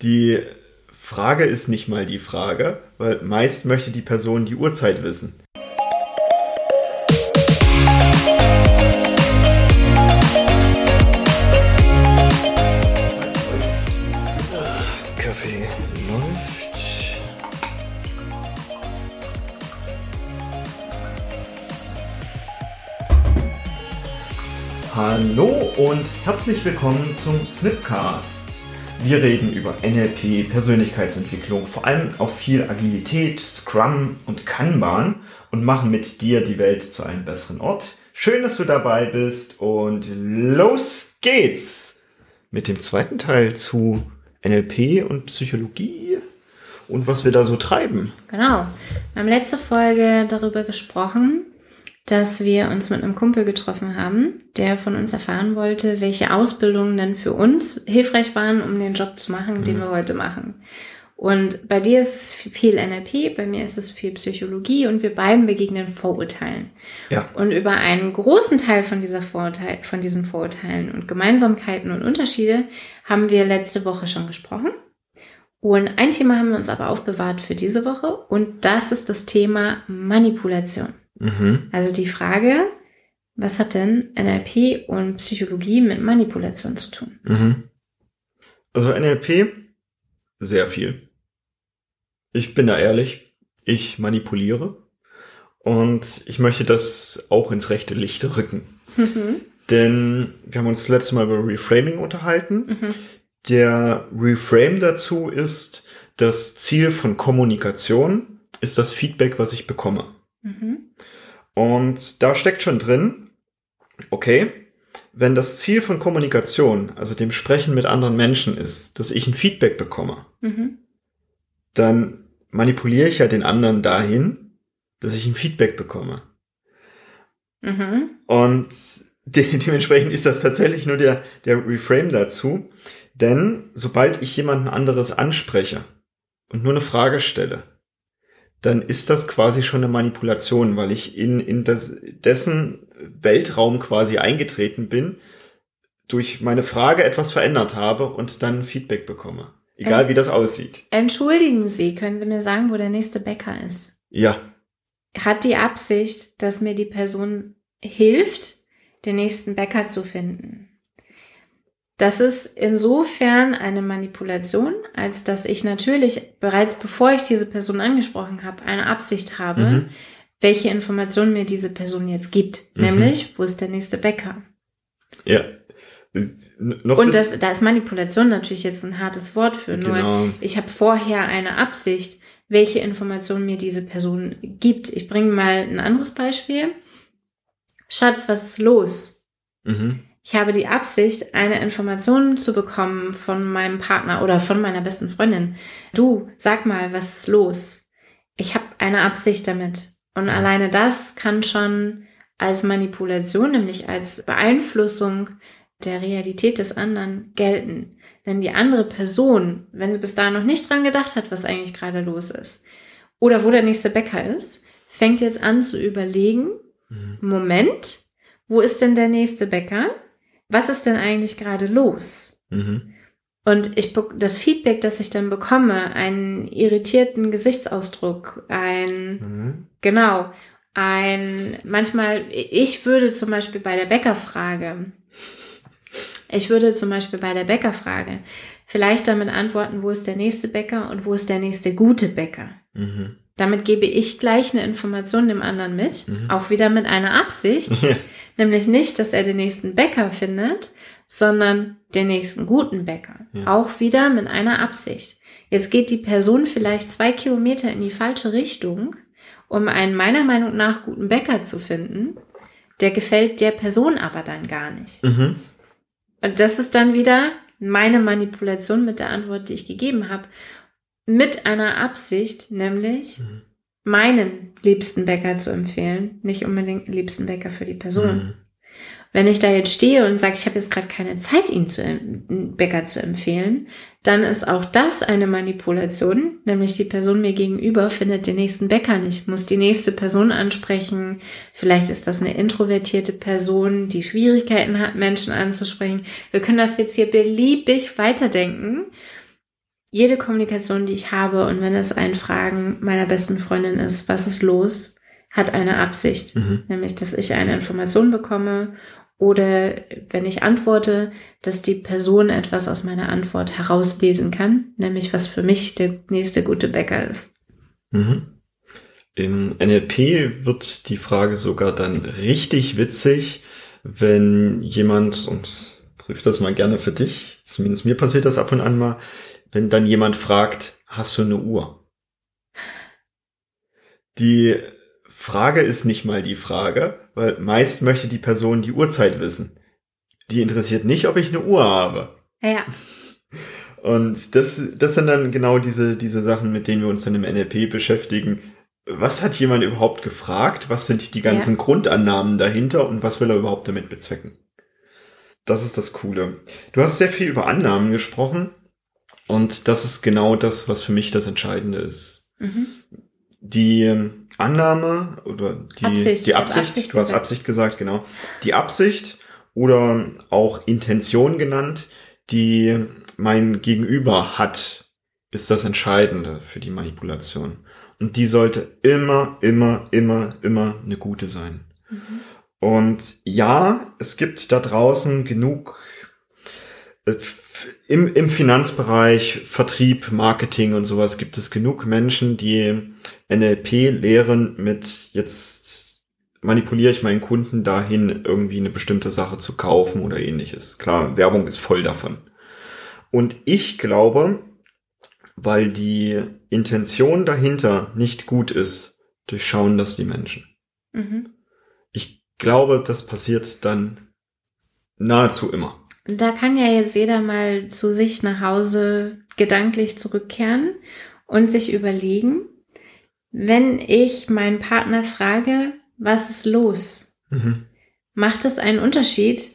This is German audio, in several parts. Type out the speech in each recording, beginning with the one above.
Die Frage ist nicht mal die Frage, weil meist möchte die Person die Uhrzeit wissen. Kaffee läuft. Hallo und herzlich willkommen zum Snipcast. Wir reden über NLP, Persönlichkeitsentwicklung, vor allem auch viel Agilität, Scrum und Kanban und machen mit dir die Welt zu einem besseren Ort. Schön, dass du dabei bist und los geht's mit dem zweiten Teil zu NLP und Psychologie und was wir da so treiben. Genau. Wir haben letzte Folge darüber gesprochen, dass wir uns mit einem Kumpel getroffen haben, der von uns erfahren wollte, welche Ausbildungen denn für uns hilfreich waren, um den Job zu machen, den wir heute machen. Und bei dir ist es viel NLP, bei mir ist es viel Psychologie und wir beiden begegnen Vorurteilen. Ja. Und über einen großen Teil von dieser Vorurteil, von diesen Vorurteilen und Gemeinsamkeiten und Unterschiede haben wir letzte Woche schon gesprochen. Und ein Thema haben wir uns aber aufbewahrt für diese Woche und das ist das Thema Manipulation. Mhm. Also die Frage, was hat denn NLP und Psychologie mit Manipulation zu tun? Mhm. Also NLP, sehr viel. Ich bin da ehrlich, ich manipuliere und ich möchte das auch ins rechte Licht rücken. Mhm. Denn wir haben uns das letzte Mal über Reframing unterhalten. Mhm. Der Reframe dazu ist, das Ziel von Kommunikation ist das Feedback, was ich bekomme. Mhm. Und da steckt schon drin, okay, wenn das Ziel von Kommunikation, also dem Sprechen mit anderen Menschen ist, dass ich ein Feedback bekomme, Mhm. dann manipuliere ich ja den anderen dahin, dass ich ein Feedback bekomme. Mhm. Und de dementsprechend ist das tatsächlich nur der, der Reframe dazu. Denn sobald ich jemanden anderes anspreche und nur eine Frage stelle, dann ist das quasi schon eine Manipulation, weil ich in, in das, dessen Weltraum quasi eingetreten bin, durch meine Frage etwas verändert habe und dann Feedback bekomme. Egal Ähm. wie das aussieht. Entschuldigen Sie, können Sie mir sagen, wo der nächste Bäcker ist? Ja. Hat die Absicht, dass mir die Person hilft, den nächsten Bäcker zu finden. Das ist insofern eine Manipulation, als dass ich natürlich bereits bevor ich diese Person angesprochen habe, eine Absicht habe, Mhm. welche Informationen mir diese Person jetzt gibt. Mhm. Nämlich, wo ist der nächste Bäcker? Ja. Noch Und das, da ist Manipulation natürlich jetzt ein hartes Wort für. Nur Genau. ich habe vorher eine Absicht, welche Informationen mir diese Person gibt. Ich bringe mal ein anderes Beispiel. Schatz, was ist los? Mhm. Ich habe die Absicht, eine Information zu bekommen von meinem Partner oder von meiner besten Freundin. Du, sag mal, was ist los? Ich habe eine Absicht damit. Und alleine das kann schon als Manipulation, nämlich als Beeinflussung der Realität des anderen gelten. Denn die andere Person, wenn sie bis dahin noch nicht dran gedacht hat, was eigentlich gerade los ist, oder wo der nächste Bäcker ist, fängt jetzt an zu überlegen, Mhm. Moment, wo ist denn der nächste Bäcker? Was ist denn eigentlich gerade los? Mhm. Und ich das Feedback, das ich dann bekomme, einen irritierten Gesichtsausdruck, ein Mhm. genau, ein manchmal ich würde zum Beispiel bei der Bäckerfrage, ich würde zum Beispiel bei der Bäckerfrage vielleicht damit antworten, wo ist der nächste Bäcker und wo ist der nächste gute Bäcker. Mhm. Damit gebe ich gleich eine Information dem anderen mit, Mhm. auch wieder mit einer Absicht, nämlich nicht, dass er den nächsten Bäcker findet, sondern den nächsten guten Bäcker. Ja. Auch wieder mit einer Absicht. Jetzt geht die Person vielleicht zwei Kilometer in die falsche Richtung, um einen meiner Meinung nach guten Bäcker zu finden. Der gefällt der Person aber dann gar nicht. Mhm. Und das ist dann wieder meine Manipulation mit der Antwort, die ich gegeben habe. Mit einer Absicht, nämlich Mhm. meinen liebsten Bäcker zu empfehlen, nicht unbedingt den liebsten Bäcker für die Person. Mhm. Wenn ich da jetzt stehe und sage, ich habe jetzt gerade keine Zeit, ihn zu, einen Bäcker zu empfehlen, dann ist auch das eine Manipulation, nämlich die Person mir gegenüber findet den nächsten Bäcker nicht, muss die nächste Person ansprechen. Vielleicht ist das eine introvertierte Person, die Schwierigkeiten hat, Menschen anzusprechen. Wir können das jetzt hier beliebig weiterdenken. Jede Kommunikation, die ich habe, und wenn es ein Fragen meiner besten Freundin ist, was ist los, hat eine Absicht, mhm. nämlich dass ich eine Information bekomme oder wenn ich antworte, dass die Person etwas aus meiner Antwort herauslesen kann, nämlich was für mich der nächste gute Bäcker ist. Mhm. Im NLP wird die Frage sogar dann richtig witzig, wenn jemand, und prüf das mal gerne für dich, zumindest mir passiert das ab und an mal, wenn dann jemand fragt, hast du eine Uhr? Die Frage ist nicht mal die Frage, weil meist möchte die Person die Uhrzeit wissen. Die interessiert nicht, ob ich eine Uhr habe. Ja. Und das, das sind dann genau diese, diese Sachen, mit denen wir uns dann im NLP beschäftigen. Was hat jemand überhaupt gefragt? Was sind die ganzen ja. Grundannahmen dahinter und was will er überhaupt damit bezwecken? Das ist das Coole. Du hast sehr viel über Annahmen gesprochen und das ist genau das, was für mich das Entscheidende ist. Mhm. Die Annahme oder die Absicht, die Absicht, Absicht du hast Absicht gesagt, genau. Die Absicht oder auch Intention genannt, die mein Gegenüber hat, ist das Entscheidende für die Manipulation. Und die sollte immer, immer, immer, immer eine gute sein. Mhm. Und ja, es gibt da draußen genug im, im Finanzbereich, Vertrieb, Marketing und sowas gibt es genug Menschen, die NLP lehren mit jetzt manipuliere ich meinen Kunden dahin, irgendwie eine bestimmte Sache zu kaufen oder ähnliches. Klar, Werbung ist voll davon. Und ich glaube, weil die Intention dahinter nicht gut ist, durchschauen das die Menschen. Mhm. Ich glaube, das passiert dann nahezu immer. Da kann ja jetzt jeder mal zu sich nach Hause gedanklich zurückkehren und sich überlegen, wenn ich meinen Partner frage, was ist los? Mhm. Macht es einen Unterschied,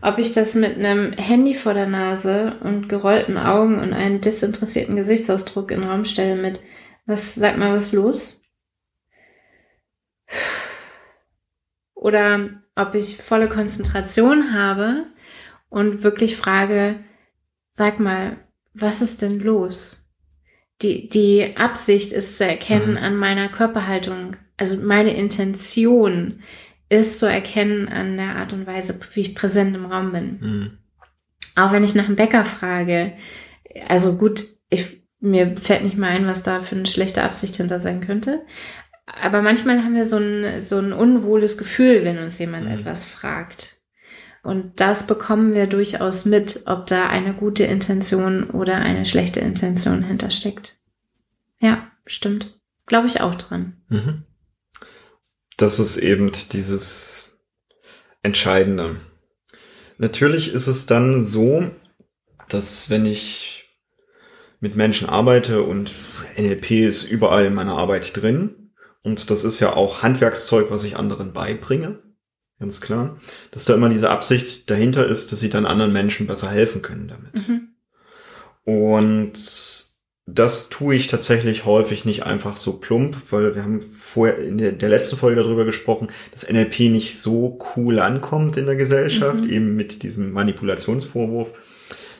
ob ich das mit einem Handy vor der Nase und gerollten Augen und einem desinteressierten Gesichtsausdruck in den Raum stelle mit, was, sag mal, was ist los? Oder ob ich volle Konzentration habe und wirklich frage, sag mal, was ist denn los? die, die Absicht ist zu erkennen mhm. an meiner Körperhaltung. Also meine Intention ist zu erkennen an der Art und Weise, wie ich präsent im Raum bin. Mhm. Auch wenn ich nach einem Bäcker frage, also gut, ich, mir fällt nicht mal ein, was da für eine schlechte Absicht hinter sein könnte. Aber manchmal haben wir so ein, so ein unwohles Gefühl, wenn uns jemand mhm. etwas fragt. Und das bekommen wir durchaus mit, ob da eine gute Intention oder eine schlechte Intention hintersteckt. Ja, stimmt. Glaube ich auch dran. Mhm. Das ist eben dieses Entscheidende. Natürlich ist es dann so, dass wenn ich mit Menschen arbeite und NLP ist überall in meiner Arbeit drin und das ist ja auch Handwerkszeug, was ich anderen beibringe, ganz klar, dass da immer diese Absicht dahinter ist, dass sie dann anderen Menschen besser helfen können damit. Mhm. Und das tue ich tatsächlich häufig nicht einfach so plump, weil wir haben vorher in der, der letzten Folge darüber gesprochen, dass NLP nicht so cool ankommt in der Gesellschaft, mhm. eben mit diesem Manipulationsvorwurf.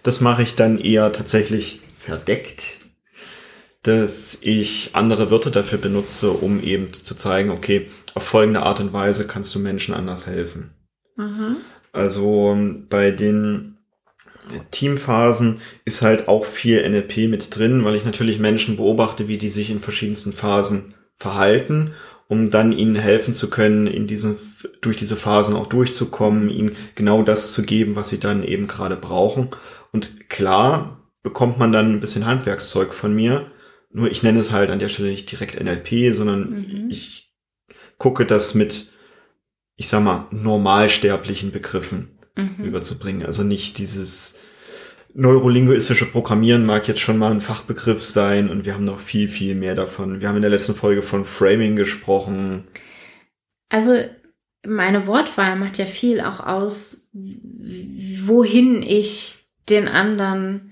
Das mache ich dann eher tatsächlich verdeckt, dass ich andere Wörter dafür benutze, um eben zu zeigen, okay, auf folgende Art und Weise kannst du Menschen anders helfen. Mhm. Also bei den Teamphasen ist halt auch viel NLP mit drin, weil ich natürlich Menschen beobachte, wie die sich in verschiedensten Phasen verhalten, um dann ihnen helfen zu können, in diesen, durch diese Phasen auch durchzukommen, ihnen genau das zu geben, was sie dann eben gerade brauchen. Und klar bekommt man dann ein bisschen Handwerkszeug von mir, nur ich nenne es halt an der Stelle nicht direkt NLP, sondern mhm. ich gucke das mit, ich sag mal, normalsterblichen Begriffen mhm. überzubringen. Also nicht dieses neurolinguistische Programmieren mag jetzt schon mal ein Fachbegriff sein und wir haben noch viel, viel mehr davon. Wir haben in der letzten Folge von Framing gesprochen. Also meine Wortwahl macht ja viel auch aus, wohin ich den anderen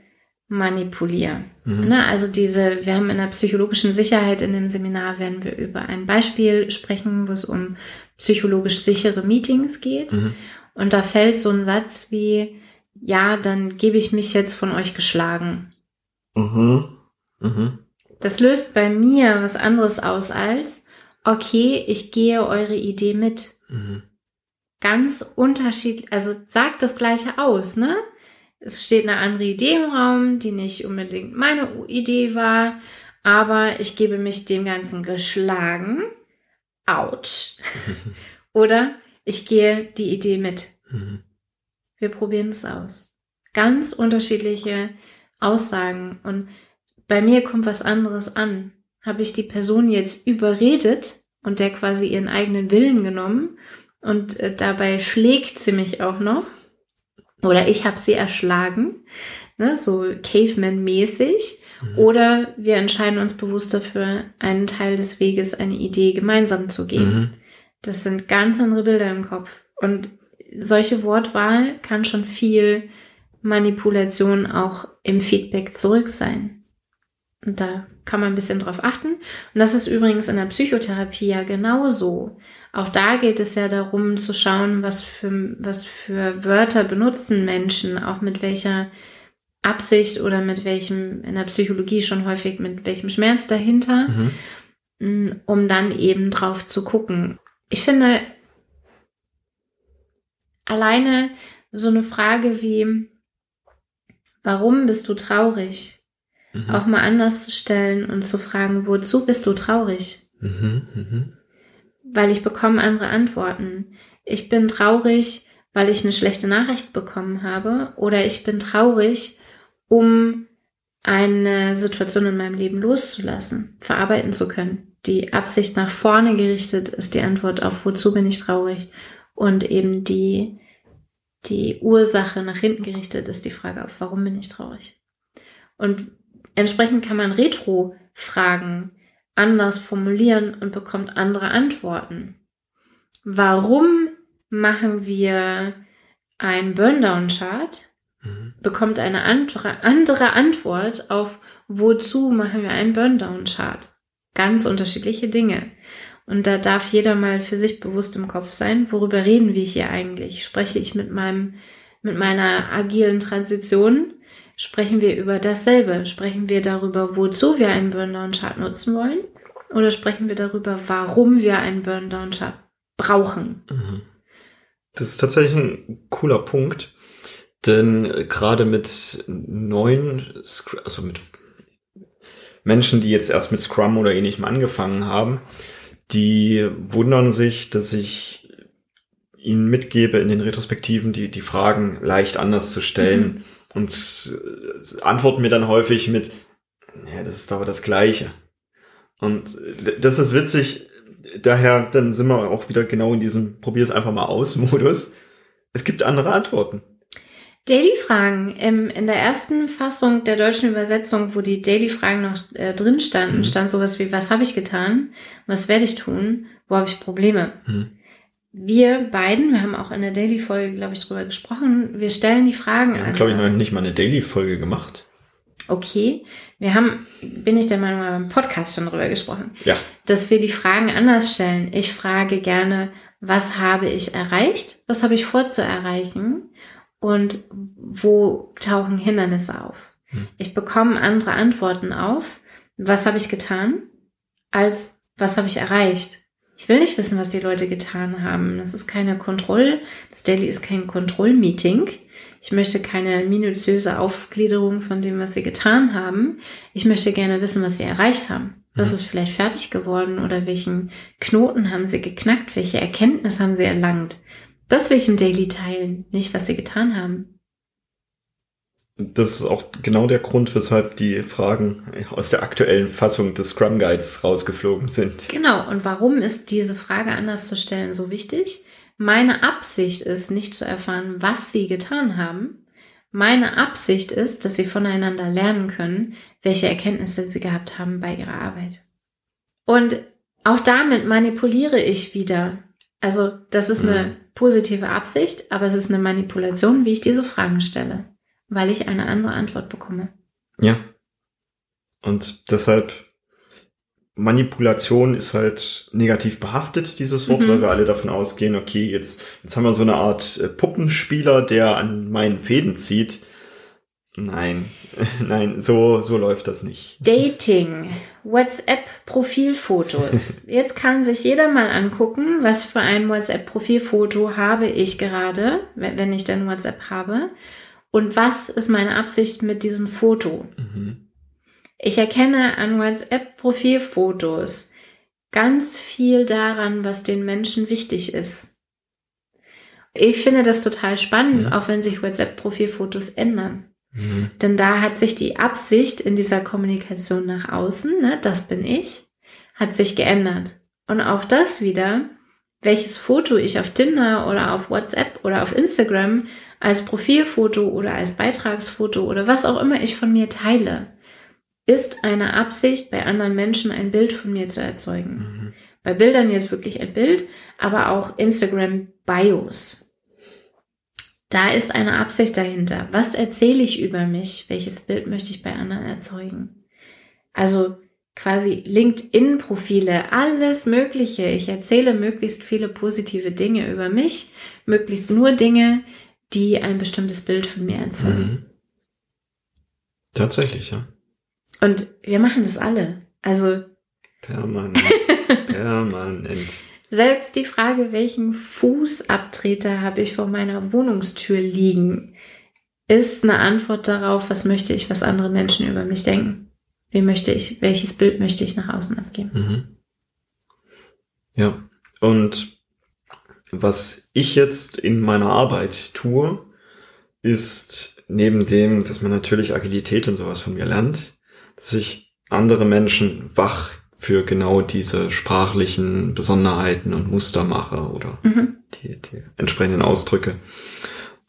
manipuliere. Mhm. Ne? Also diese, wir haben in der psychologischen Sicherheit in dem Seminar werden wir über ein Beispiel sprechen, wo es um psychologisch sichere Meetings geht. Mhm. Und da fällt so ein Satz wie, ja, dann gebe ich mich jetzt von euch geschlagen. Mhm. Mhm. Das löst bei mir was anderes aus als, okay, ich gehe eure Idee mit. Mhm. Ganz unterschiedlich, also sagt das gleiche aus, ne? Es steht eine andere Idee im Raum, die nicht unbedingt meine Idee war, aber ich gebe mich dem Ganzen geschlagen. Autsch. Oder ich gehe die Idee mit. Mhm. Wir probieren es aus. Ganz unterschiedliche Aussagen und bei mir kommt was anderes an. Habe ich die Person jetzt überredet und der quasi ihren eigenen Willen genommen und äh, dabei schlägt sie mich auch noch oder ich habe sie erschlagen, ne, so Caveman-mäßig. Mhm. Oder wir entscheiden uns bewusst dafür, einen Teil des Weges, eine Idee gemeinsam zu gehen. Mhm. Das sind ganz andere Bilder im Kopf. Und solche Wortwahl kann schon viel Manipulation auch im Feedback zurück sein. Und da kann man ein bisschen drauf achten. Und das ist übrigens in der Psychotherapie ja genauso. Auch da geht es ja darum zu schauen, was für, was für Wörter benutzen Menschen, auch mit welcher Absicht oder mit welchem, in der Psychologie schon häufig mit welchem Schmerz dahinter, Mhm. um dann eben drauf zu gucken. Ich finde, alleine so eine Frage wie, warum bist du traurig? Mhm. Auch mal anders zu stellen und zu fragen, wozu bist du traurig? Mhm. Mhm. Weil ich bekomme andere Antworten. Ich bin traurig, weil ich eine schlechte Nachricht bekommen habe oder ich bin traurig, um eine Situation in meinem Leben loszulassen, verarbeiten zu können. Die Absicht nach vorne gerichtet ist die Antwort auf wozu bin ich traurig und eben die die Ursache nach hinten gerichtet ist die Frage auf warum bin ich traurig. Und entsprechend kann man Retro-Fragen anders formulieren und bekommt andere Antworten. Warum machen wir ein Burndown-Chart? Mhm. Bekommt eine andere, andere Antwort auf wozu machen wir einen Burndown-Chart? Ganz unterschiedliche Dinge. Und da darf jeder mal für sich bewusst im Kopf sein, worüber reden wir hier eigentlich? Spreche ich mit meinem, mit meiner agilen Transition? Sprechen wir über dasselbe? Sprechen wir darüber, wozu wir einen Burndown-Chart nutzen wollen? Oder sprechen wir darüber, warum wir einen Burndown-Chart brauchen? Mhm. Das ist tatsächlich ein cooler Punkt, denn gerade mit neuen, also mit Menschen, die jetzt erst mit Scrum oder ähnlichem angefangen haben, die wundern sich, dass ich ihnen mitgebe in den Retrospektiven, die, die Fragen leicht anders zu stellen und äh, antworten mir dann häufig mit, ja, das ist aber das Gleiche. Und das ist witzig, daher, dann sind wir auch wieder genau in diesem Probier's einfach mal aus Modus. Es gibt andere Antworten. Daily-Fragen. In der ersten Fassung der deutschen Übersetzung, wo die Daily-Fragen noch äh, drin standen, Mhm. stand sowas wie, was habe ich getan? Was werde ich tun? Wo habe ich Probleme? Mhm. Wir beiden, wir haben auch in der Daily-Folge, glaube ich, drüber gesprochen, wir stellen die Fragen Wir haben, glaube ich, noch nicht mal eine Daily-Folge gemacht. Okay, wir haben, bin ich der Meinung, beim Podcast schon drüber gesprochen, Ja. dass wir die Fragen anders stellen. Ich frage gerne, was habe ich erreicht? Was habe ich vor zu erreichen? Und wo tauchen Hindernisse auf? Hm. Ich bekomme andere Antworten auf, was habe ich getan, als was habe ich erreicht. Ich will nicht wissen, was die Leute getan haben. Das ist keine Kontroll, das Daily ist kein Kontrollmeeting. Ich möchte keine minutiöse Aufgliederung von dem, was sie getan haben. Ich möchte gerne wissen, was sie erreicht haben. Was Mhm. ist vielleicht fertig geworden oder welchen Knoten haben sie geknackt? Welche Erkenntnis haben sie erlangt? Das will ich im Daily teilen, nicht was sie getan haben. Das ist auch genau der Grund, weshalb die Fragen aus der aktuellen Fassung des Scrum Guides rausgeflogen sind. Genau. Und warum ist diese Frage anders zu stellen so wichtig? Meine Absicht ist, nicht zu erfahren, was sie getan haben. Meine Absicht ist, dass sie voneinander lernen können, welche Erkenntnisse sie gehabt haben bei ihrer Arbeit. Und auch damit manipuliere ich wieder. Also das ist eine Mhm. positive Absicht, aber es ist eine Manipulation, wie ich diese Fragen stelle, weil ich eine andere Antwort bekomme. Ja. Und deshalb Manipulation ist halt negativ behaftet, dieses Wort, Mhm. weil wir alle davon ausgehen, okay, jetzt, jetzt haben wir so eine Art äh, Puppenspieler, der an meinen Fäden zieht. Nein, nein, so, so läuft das nicht. Dating, WhatsApp-Profilfotos. Jetzt kann sich jeder mal angucken, was für ein WhatsApp-Profilfoto habe ich gerade, wenn ich denn WhatsApp habe. Und was ist meine Absicht mit diesem Foto? Mhm. Ich erkenne an WhatsApp-Profilfotos ganz viel daran, was den Menschen wichtig ist. Ich finde das total spannend, mhm. auch wenn sich WhatsApp-Profilfotos ändern. Mhm. Denn da hat sich die Absicht in dieser Kommunikation nach außen, ne, das bin ich, hat sich geändert. Und auch das wieder, welches Foto ich auf Tinder oder auf WhatsApp oder auf Instagram als Profilfoto oder als Beitragsfoto oder was auch immer ich von mir teile, ist eine Absicht, bei anderen Menschen ein Bild von mir zu erzeugen. Mhm. Bei Bildern jetzt wirklich ein Bild, aber auch Instagram Bios. Da ist eine Absicht dahinter. Was erzähle ich über mich? Welches Bild möchte ich bei anderen erzeugen? Also quasi LinkedIn-Profile, alles Mögliche. Ich erzähle möglichst viele positive Dinge über mich, möglichst nur Dinge, die ein bestimmtes Bild von mir erzeugen. Mhm. Tatsächlich, ja. Und wir machen das alle. Also. Permanent. permanent. Selbst die Frage, welchen Fußabtreter habe ich vor meiner Wohnungstür liegen, ist eine Antwort darauf, was möchte ich, was andere Menschen über mich denken. Wie möchte ich, welches Bild möchte ich nach außen abgeben? Mhm. Ja, und was ich jetzt in meiner Arbeit tue, ist neben dem, dass man natürlich Agilität und sowas von mir lernt, dass ich andere Menschen wach für genau diese sprachlichen Besonderheiten und Muster mache oder mhm. die, die entsprechenden Ausdrücke.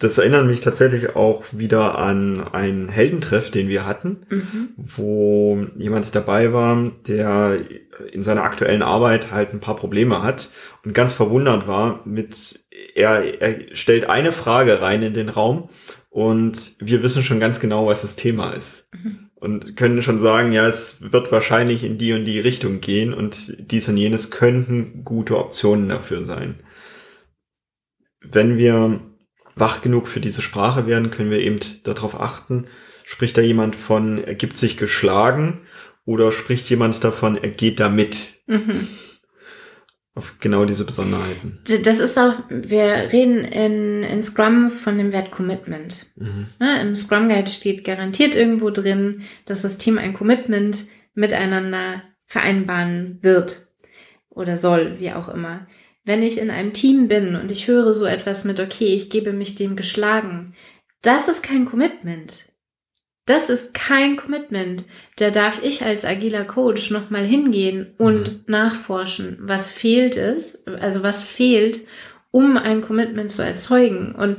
Das erinnert mich tatsächlich auch wieder an einen Heldentreff, den wir hatten, mhm. wo jemand dabei war, der in seiner aktuellen Arbeit halt ein paar Probleme hat und ganz verwundert war mit, er, er stellt eine Frage rein in den Raum und wir wissen schon ganz genau, was das Thema ist. Mhm und können schon sagen, ja, es wird wahrscheinlich in die und die Richtung gehen und dies und jenes könnten gute Optionen dafür sein. Wenn wir wach genug für diese Sprache werden, können wir eben darauf achten, spricht da jemand von, er gibt sich geschlagen oder spricht jemand davon, er geht da mit. Mhm auf genau diese Besonderheiten. Das ist auch, wir reden in, in Scrum von dem Wert Commitment. Mhm. Ja, Im Scrum Guide steht garantiert irgendwo drin, dass das Team ein Commitment miteinander vereinbaren wird oder soll, wie auch immer. Wenn ich in einem Team bin und ich höre so etwas mit, okay, ich gebe mich dem geschlagen, das ist kein Commitment. Das ist kein Commitment. Da darf ich als agiler Coach nochmal hingehen und mhm. nachforschen, was fehlt es, also was fehlt, um ein Commitment zu erzeugen. Und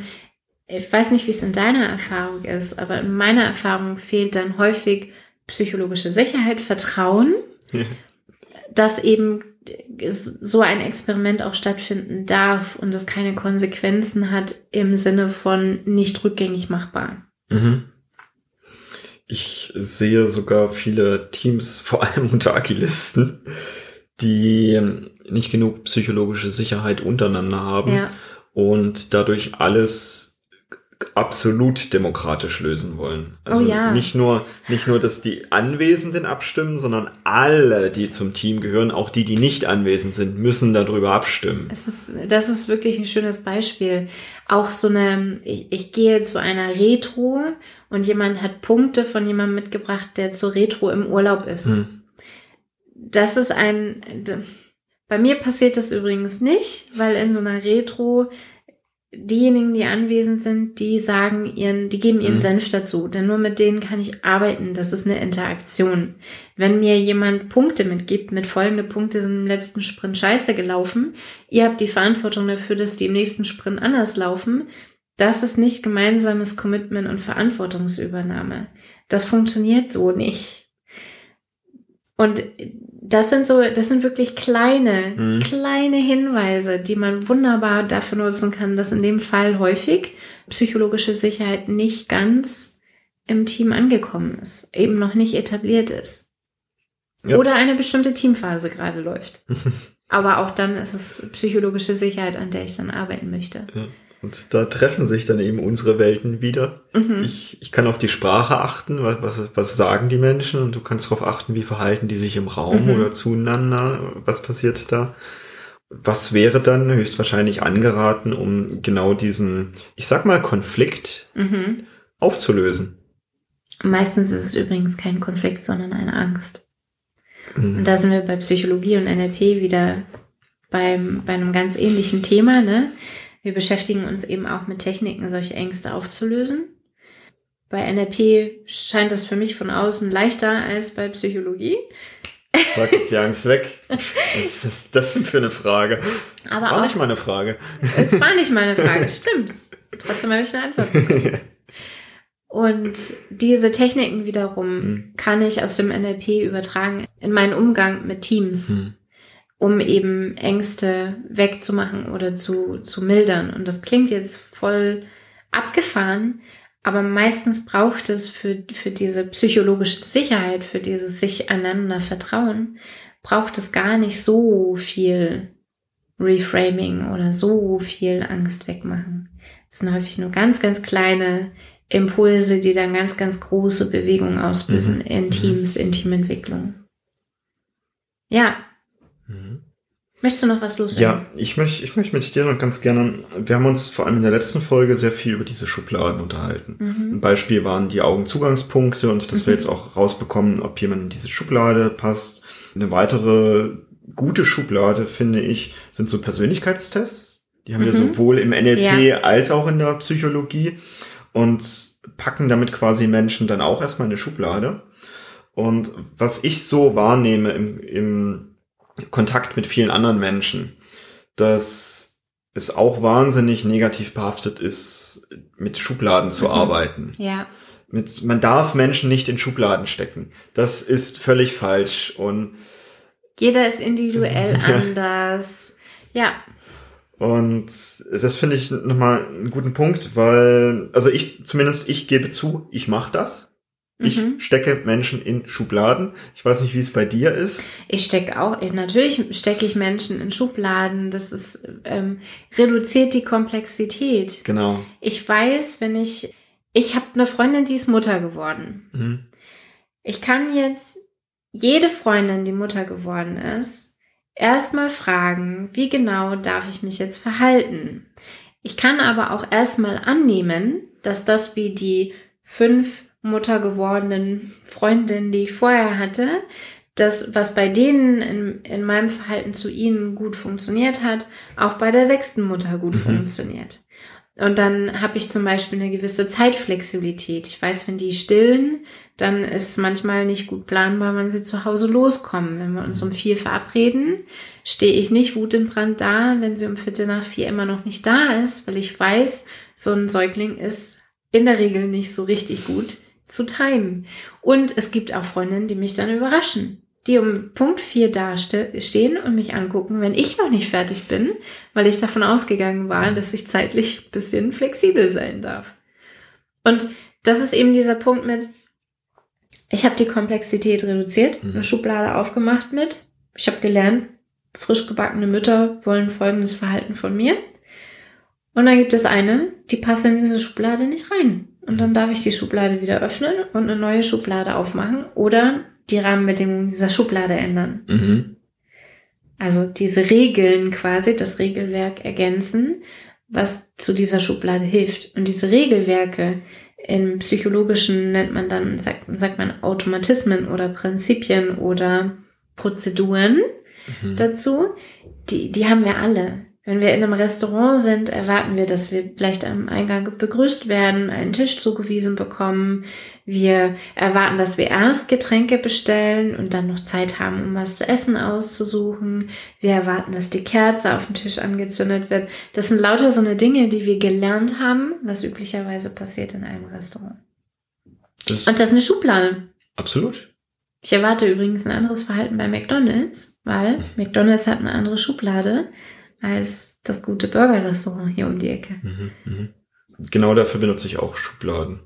ich weiß nicht, wie es in deiner Erfahrung ist, aber in meiner Erfahrung fehlt dann häufig psychologische Sicherheit, Vertrauen, ja. dass eben so ein Experiment auch stattfinden darf und es keine Konsequenzen hat im Sinne von nicht rückgängig machbar. Mhm. Ich sehe sogar viele Teams, vor allem unter Agilisten, die nicht genug psychologische Sicherheit untereinander haben ja. und dadurch alles absolut demokratisch lösen wollen. Also oh ja. nicht nur nicht nur, dass die Anwesenden abstimmen, sondern alle, die zum Team gehören, auch die, die nicht anwesend sind, müssen darüber abstimmen. Es ist, das ist wirklich ein schönes Beispiel. Auch so eine, ich, ich gehe zu einer Retro und jemand hat Punkte von jemandem mitgebracht, der zur Retro im Urlaub ist. Hm. Das ist ein, bei mir passiert das übrigens nicht, weil in so einer Retro diejenigen, die anwesend sind, die sagen ihren, die geben ihren mhm. Senf dazu, denn nur mit denen kann ich arbeiten. Das ist eine Interaktion. Wenn mir jemand Punkte mitgibt, mit folgende Punkte sind im letzten Sprint scheiße gelaufen, ihr habt die Verantwortung dafür, dass die im nächsten Sprint anders laufen, das ist nicht gemeinsames Commitment und Verantwortungsübernahme. Das funktioniert so nicht. Und das sind so, das sind wirklich kleine, mhm. kleine Hinweise, die man wunderbar dafür nutzen kann, dass in dem Fall häufig psychologische Sicherheit nicht ganz im Team angekommen ist, eben noch nicht etabliert ist. Ja. Oder eine bestimmte Teamphase gerade läuft. Aber auch dann ist es psychologische Sicherheit, an der ich dann arbeiten möchte. Ja. Und da treffen sich dann eben unsere Welten wieder. Mhm. Ich, ich kann auf die Sprache achten, was, was, sagen die Menschen und du kannst darauf achten, wie verhalten die sich im Raum mhm. oder zueinander, was passiert da. Was wäre dann höchstwahrscheinlich angeraten, um genau diesen, ich sag mal, Konflikt mhm. aufzulösen? Meistens ist es übrigens kein Konflikt, sondern eine Angst. Mhm. Und da sind wir bei Psychologie und NLP wieder beim, bei einem ganz ähnlichen Thema. Ne? Wir beschäftigen uns eben auch mit Techniken, solche Ängste aufzulösen. Bei NLP scheint das für mich von außen leichter als bei Psychologie. Sag jetzt die Angst weg. Was ist das denn für eine Frage? Aber war auch, nicht meine Frage. Es war nicht meine Frage, stimmt. Trotzdem habe ich eine Antwort bekommen. Und diese Techniken wiederum mhm. kann ich aus dem NLP übertragen in meinen Umgang mit Teams, mhm. Um eben Ängste wegzumachen oder zu, zu mildern. Und das klingt jetzt voll abgefahren, aber meistens braucht es für, für diese psychologische Sicherheit, für dieses sich einander vertrauen, braucht es gar nicht so viel Reframing oder so viel Angst wegmachen. Es sind häufig nur ganz, ganz kleine Impulse, die dann ganz, ganz große Bewegungen auslösen mhm. in Teams, in Teamentwicklung. Ja. Mhm. Möchtest du noch was loswerden? Ja, ich möchte, ich möchte mit dir noch ganz gerne, wir haben uns vor allem in der letzten Folge sehr viel über diese Schubladen unterhalten. Mhm. Ein Beispiel waren die Augenzugangspunkte und dass mhm. wir jetzt auch rausbekommen, ob jemand in diese Schublade passt. Eine weitere gute Schublade, finde ich, sind so Persönlichkeitstests. Die haben mhm. wir sowohl im NLP ja. als auch in der Psychologie und packen damit quasi Menschen dann auch erstmal in eine Schublade. Und was ich so wahrnehme im, im Kontakt mit vielen anderen Menschen, dass es auch wahnsinnig negativ behaftet ist, mit Schubladen zu mhm. arbeiten. Ja. Mit, man darf Menschen nicht in Schubladen stecken. Das ist völlig falsch und jeder ist individuell anders. Ja. Und das finde ich nochmal einen guten Punkt, weil, also ich, zumindest ich gebe zu, ich mache das. Ich mhm. stecke Menschen in Schubladen. Ich weiß nicht, wie es bei dir ist. Ich stecke auch, natürlich stecke ich Menschen in Schubladen. Das ist, ähm, reduziert die Komplexität. Genau. Ich weiß, wenn ich, ich habe eine Freundin, die ist Mutter geworden. Mhm. Ich kann jetzt jede Freundin, die Mutter geworden ist, erstmal fragen, wie genau darf ich mich jetzt verhalten? Ich kann aber auch erstmal annehmen, dass das wie die fünf Mutter gewordenen Freundinnen, die ich vorher hatte, das, was bei denen in, in meinem Verhalten zu ihnen gut funktioniert hat, auch bei der sechsten Mutter gut mhm. funktioniert. Und dann habe ich zum Beispiel eine gewisse Zeitflexibilität. Ich weiß, wenn die stillen, dann ist manchmal nicht gut planbar, wann sie zu Hause loskommen. Wenn wir uns um vier verabreden, stehe ich nicht wutentbrannt da, wenn sie um Viertel nach vier immer noch nicht da ist, weil ich weiß, so ein Säugling ist in der Regel nicht so richtig gut zu timen. Und es gibt auch Freundinnen, die mich dann überraschen, die um Punkt 4 da stehen und mich angucken, wenn ich noch nicht fertig bin, weil ich davon ausgegangen war, dass ich zeitlich bisschen flexibel sein darf. Und das ist eben dieser Punkt mit, ich habe die Komplexität reduziert, mhm. eine Schublade aufgemacht mit, ich habe gelernt, frisch gebackene Mütter wollen folgendes Verhalten von mir. Und dann gibt es eine, die passt in diese Schublade nicht rein. Und dann darf ich die Schublade wieder öffnen und eine neue Schublade aufmachen oder die Rahmenbedingungen dieser Schublade ändern. Mhm. Also diese Regeln quasi, das Regelwerk ergänzen, was zu dieser Schublade hilft. Und diese Regelwerke im Psychologischen nennt man dann, sagt, sagt man Automatismen oder Prinzipien oder Prozeduren mhm. dazu. Die, die haben wir alle. Wenn wir in einem Restaurant sind, erwarten wir, dass wir vielleicht am Eingang begrüßt werden, einen Tisch zugewiesen bekommen. Wir erwarten, dass wir erst Getränke bestellen und dann noch Zeit haben, um was zu essen auszusuchen. Wir erwarten, dass die Kerze auf dem Tisch angezündet wird. Das sind lauter so eine Dinge, die wir gelernt haben, was üblicherweise passiert in einem Restaurant. Das und das ist eine Schublade. Absolut. Ich erwarte übrigens ein anderes Verhalten bei McDonald's, weil mhm. McDonald's hat eine andere Schublade als das gute Burgerrestaurant hier um die Ecke. Mhm, mh. Genau dafür benutze ich auch Schubladen.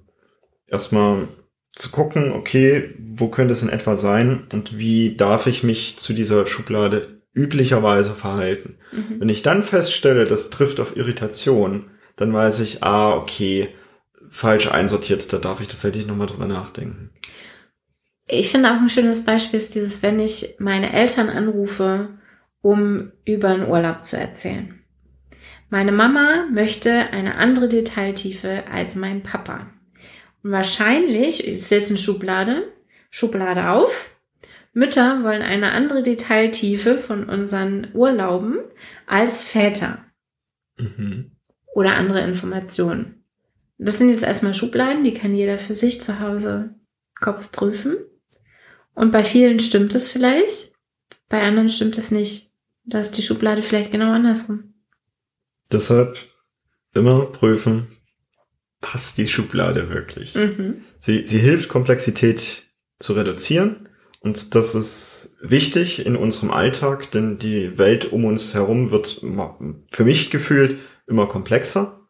Erstmal zu gucken, okay, wo könnte es in etwa sein und wie darf ich mich zu dieser Schublade üblicherweise verhalten. Mhm. Wenn ich dann feststelle, das trifft auf Irritation, dann weiß ich, ah, okay, falsch einsortiert, da darf ich tatsächlich nochmal drüber nachdenken. Ich finde auch ein schönes Beispiel ist dieses, wenn ich meine Eltern anrufe, um über einen Urlaub zu erzählen. Meine Mama möchte eine andere Detailtiefe als mein Papa. Und wahrscheinlich, ist jetzt eine Schublade, Schublade auf. Mütter wollen eine andere Detailtiefe von unseren Urlauben als Väter. Mhm. Oder andere Informationen. Das sind jetzt erstmal Schubladen, die kann jeder für sich zu Hause Kopf prüfen. Und bei vielen stimmt es vielleicht, bei anderen stimmt es nicht. Da ist die Schublade vielleicht genau andersrum. Deshalb immer prüfen, passt die Schublade wirklich. Mhm. Sie, sie hilft, Komplexität zu reduzieren. Und das ist wichtig in unserem Alltag, denn die Welt um uns herum wird für mich gefühlt immer komplexer.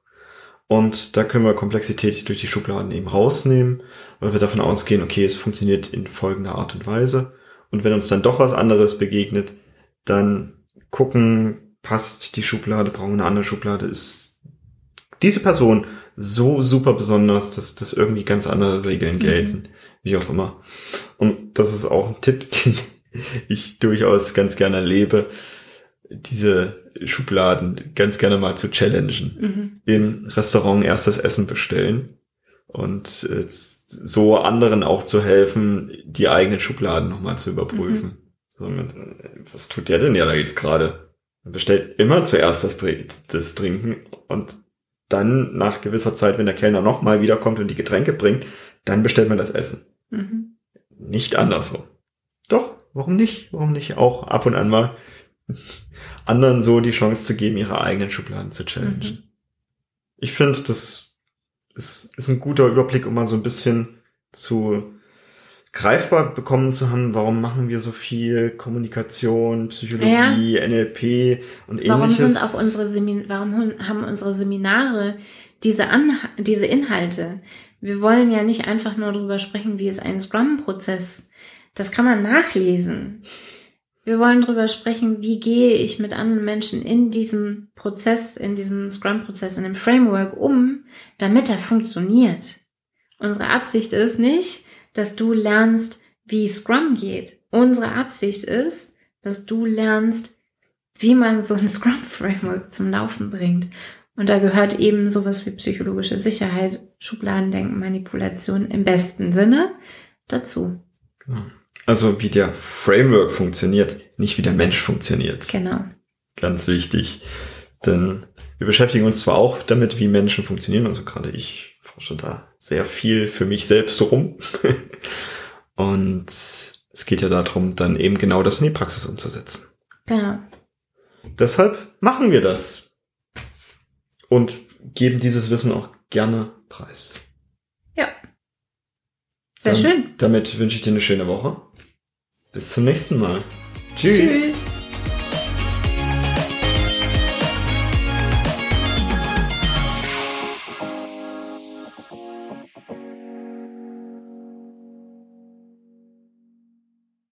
Und da können wir Komplexität durch die Schubladen eben rausnehmen, weil wir davon ausgehen, okay, es funktioniert in folgender Art und Weise. Und wenn uns dann doch was anderes begegnet, dann gucken, passt die Schublade, brauchen wir eine andere Schublade, ist diese Person so super besonders, dass, dass irgendwie ganz andere Regeln mhm. gelten, mhm. wie auch immer. Und das ist auch ein Tipp, den ich durchaus ganz gerne lebe, diese Schubladen ganz gerne mal zu challengen. Mhm. Im Restaurant erst das Essen bestellen und äh, so anderen auch zu helfen, die eigenen Schubladen nochmal zu überprüfen. Mhm. So mit, was tut der denn ja da jetzt gerade? Man bestellt immer zuerst das, das Trinken und dann nach gewisser Zeit, wenn der Kellner nochmal wiederkommt und die Getränke bringt, dann bestellt man das Essen. Mhm. Nicht andersrum. Doch, warum nicht? Warum nicht auch ab und an mal anderen so die Chance zu geben, ihre eigenen Schubladen zu challengen? Mhm. Ich finde, das ist, ist ein guter Überblick, um mal so ein bisschen zu greifbar bekommen zu haben, warum machen wir so viel Kommunikation, Psychologie, ja. NLP und ähnliches. Warum sind auch unsere Semin warum haben unsere Seminare diese An diese Inhalte? Wir wollen ja nicht einfach nur darüber sprechen, wie ist ein Scrum-Prozess. Das kann man nachlesen. Wir wollen darüber sprechen, wie gehe ich mit anderen Menschen in diesem Prozess, in diesem Scrum-Prozess, in dem Framework um, damit er funktioniert. Unsere Absicht ist nicht, dass du lernst, wie Scrum geht. Unsere Absicht ist, dass du lernst, wie man so ein Scrum-Framework zum Laufen bringt. Und da gehört eben sowas wie psychologische Sicherheit, Schubladendenken, Manipulation im besten Sinne dazu. Genau. Also wie der Framework funktioniert, nicht wie der Mensch funktioniert. Genau. Ganz wichtig. Denn wir beschäftigen uns zwar auch damit, wie Menschen funktionieren, also gerade ich forsche da sehr viel für mich selbst rum. Und es geht ja darum, dann eben genau das in die Praxis umzusetzen. Genau. Deshalb machen wir das. Und geben dieses Wissen auch gerne preis. Ja. Sehr dann, schön. Damit wünsche ich dir eine schöne Woche. Bis zum nächsten Mal. Tschüss. Tschüss.